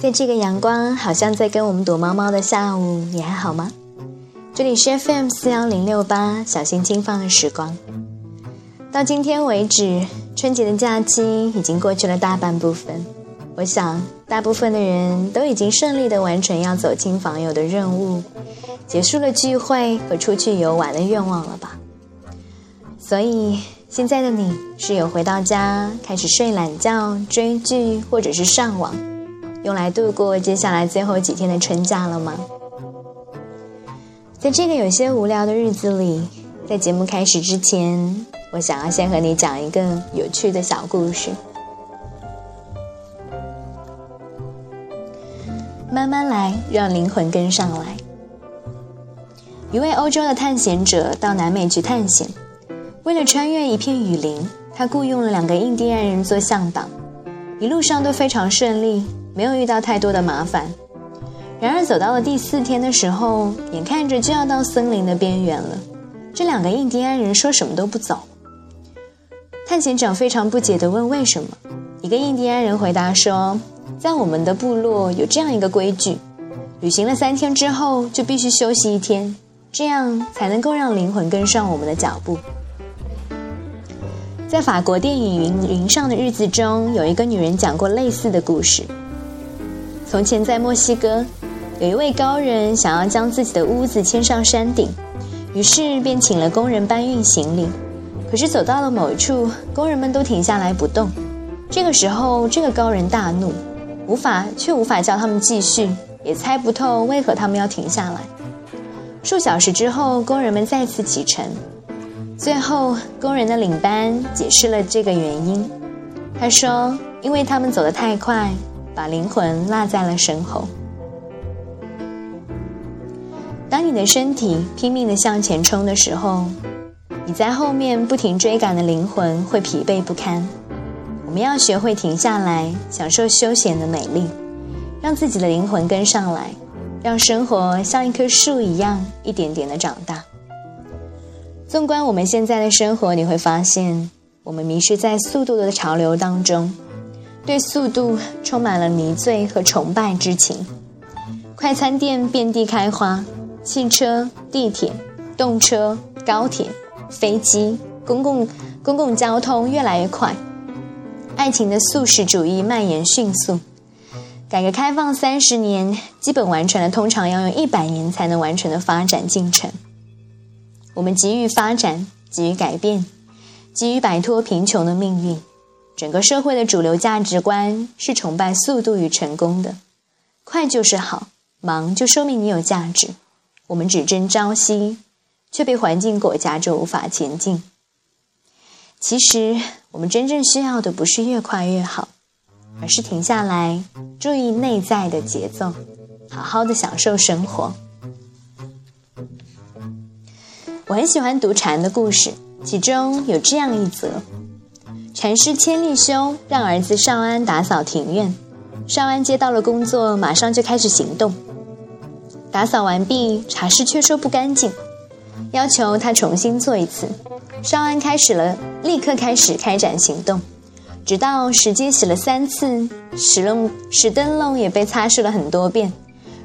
在这个阳光好像在跟我们躲猫猫的下午，你还好吗？这里是 FM 四幺零六八，小心轻放的时光。到今天为止，春节的假期已经过去了大半部分。我想，大部分的人都已经顺利的完成要走亲访友的任务，结束了聚会和出去游玩的愿望了吧？所以，现在的你是有回到家开始睡懒觉、追剧，或者是上网？用来度过接下来最后几天的春假了吗？在这个有些无聊的日子里，在节目开始之前，我想要先和你讲一个有趣的小故事。慢慢来，让灵魂跟上来。一位欧洲的探险者到南美去探险，为了穿越一片雨林，他雇佣了两个印第安人做向导，一路上都非常顺利。没有遇到太多的麻烦，然而走到了第四天的时候，眼看着就要到森林的边缘了，这两个印第安人说什么都不走。探险者非常不解地问：“为什么？”一个印第安人回答说：“在我们的部落有这样一个规矩，旅行了三天之后就必须休息一天，这样才能够让灵魂跟上我们的脚步。”在法国电影《云云上的日子》中，有一个女人讲过类似的故事。从前，在墨西哥，有一位高人想要将自己的屋子迁上山顶，于是便请了工人搬运行李。可是走到了某一处，工人们都停下来不动。这个时候，这个高人大怒，无法却无法叫他们继续，也猜不透为何他们要停下来。数小时之后，工人们再次启程。最后，工人的领班解释了这个原因。他说：“因为他们走得太快。”把灵魂落在了身后。当你的身体拼命的向前冲的时候，你在后面不停追赶的灵魂会疲惫不堪。我们要学会停下来，享受休闲的美丽，让自己的灵魂跟上来，让生活像一棵树一样一点点的长大。纵观我们现在的生活，你会发现，我们迷失在速度的潮流当中。对速度充满了迷醉和崇拜之情，快餐店遍地开花，汽车、地铁、动车、高铁、飞机、公共公共交通越来越快，爱情的速食主义蔓延迅速。改革开放三十年，基本完成了通常要用一百年才能完成的发展进程。我们急于发展，急于改变，急于摆脱贫穷的命运。整个社会的主流价值观是崇拜速度与成功的，快就是好，忙就说明你有价值。我们只争朝夕，却被环境裹挟着无法前进。其实，我们真正需要的不是越快越好，而是停下来，注意内在的节奏，好好的享受生活。我很喜欢读禅的故事，其中有这样一则。禅师千利休让儿子少安打扫庭院，少安接到了工作，马上就开始行动。打扫完毕，茶室却说不干净，要求他重新做一次。少安开始了，立刻开始开展行动，直到石阶洗了三次，石笼石灯笼也被擦拭了很多遍，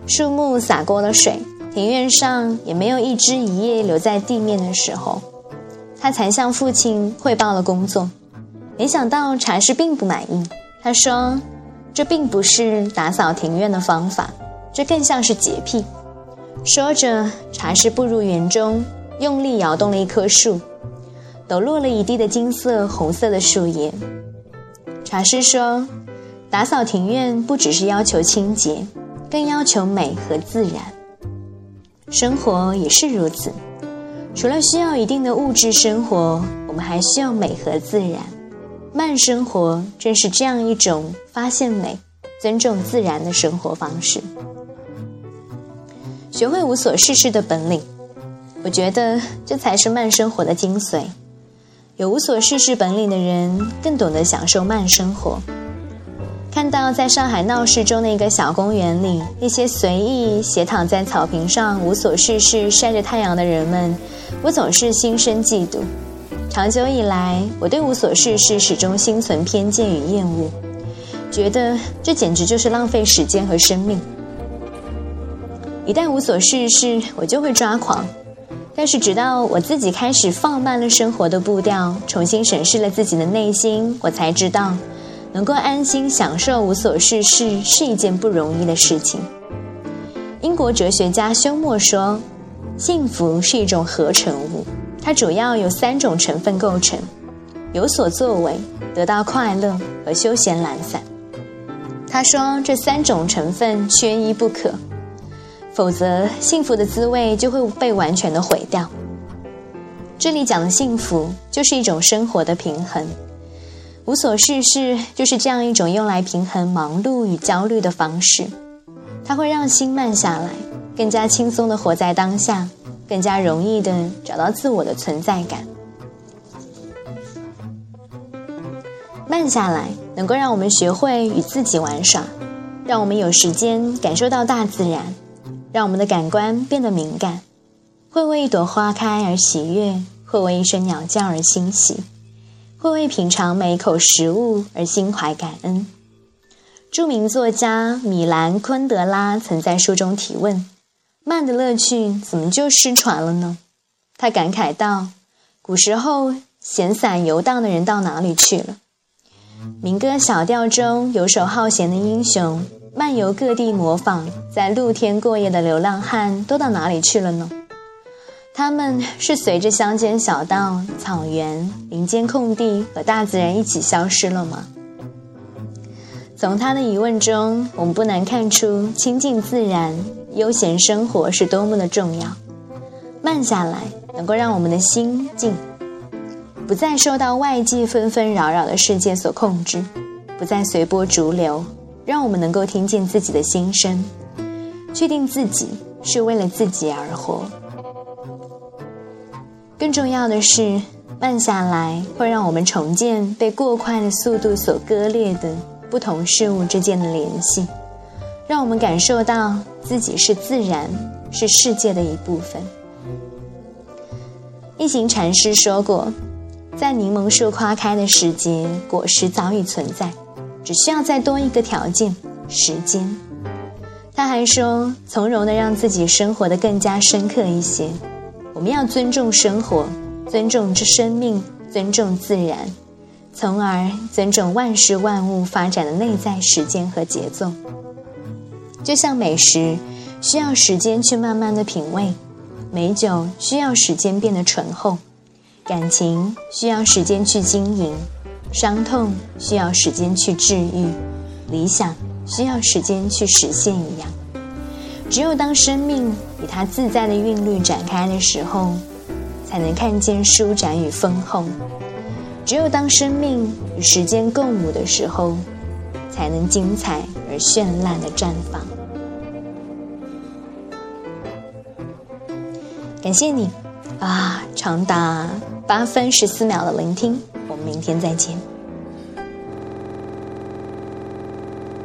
树木洒过了水，庭院上也没有一枝一叶留在地面的时候，他才向父亲汇报了工作。没想到禅师并不满意，他说：“这并不是打扫庭院的方法，这更像是洁癖。”说着，禅师步入园中，用力摇动了一棵树，抖落了一地的金色、红色的树叶。禅师说：“打扫庭院不只是要求清洁，更要求美和自然。生活也是如此，除了需要一定的物质生活，我们还需要美和自然。”慢生活正是这样一种发现美、尊重自然的生活方式。学会无所事事的本领，我觉得这才是慢生活的精髓。有无所事事本领的人，更懂得享受慢生活。看到在上海闹市中的一个小公园里，那些随意斜躺在草坪上无所事事晒着太阳的人们，我总是心生嫉妒。长久以来，我对无所事事始终心存偏见与厌恶。觉得这简直就是浪费时间和生命。一旦无所事事，我就会抓狂。但是直到我自己开始放慢了生活的步调，重新审视了自己的内心，我才知道，能够安心享受无所事事是一件不容易的事情。英国哲学家休谟说：“幸福是一种合成物，它主要由三种成分构成：有所作为、得到快乐和休闲懒散。”他说：“这三种成分缺一不可。”否则，幸福的滋味就会被完全的毁掉。这里讲的幸福，就是一种生活的平衡。无所事事，就是这样一种用来平衡忙碌与焦虑的方式。它会让心慢下来，更加轻松的活在当下，更加容易的找到自我的存在感。慢下来，能够让我们学会与自己玩耍，让我们有时间感受到大自然。让我们的感官变得敏感，会为一朵花开而喜悦，会为一声鸟叫而欣喜，会为品尝每一口食物而心怀感恩。著名作家米兰昆德拉曾在书中提问：“慢的乐趣怎么就失传了呢？”他感慨道：“古时候闲散游荡的人到哪里去了？民歌小调中游手好闲的英雄。”漫游各地模仿，在露天过夜的流浪汉都到哪里去了呢？他们是随着乡间小道、草原、林间空地和大自然一起消失了吗？从他的疑问中，我们不难看出亲近自然、悠闲生活是多么的重要。慢下来，能够让我们的心静，不再受到外界纷纷扰扰的世界所控制，不再随波逐流。让我们能够听见自己的心声，确定自己是为了自己而活。更重要的是，慢下来会让我们重建被过快的速度所割裂的不同事物之间的联系，让我们感受到自己是自然，是世界的一部分。一行禅师说过，在柠檬树花开的时节，果实早已存在。只需要再多一个条件，时间。他还说，从容的让自己生活的更加深刻一些。我们要尊重生活，尊重这生命，尊重自然，从而尊重万事万物发展的内在时间和节奏。就像美食需要时间去慢慢的品味，美酒需要时间变得醇厚，感情需要时间去经营。伤痛需要时间去治愈，理想需要时间去实现一样。只有当生命以它自在的韵律展开的时候，才能看见舒展与丰厚；只有当生命与时间共舞的时候，才能精彩而绚烂的绽放。感谢你啊，长达八分十四秒的聆听。我们明天再见。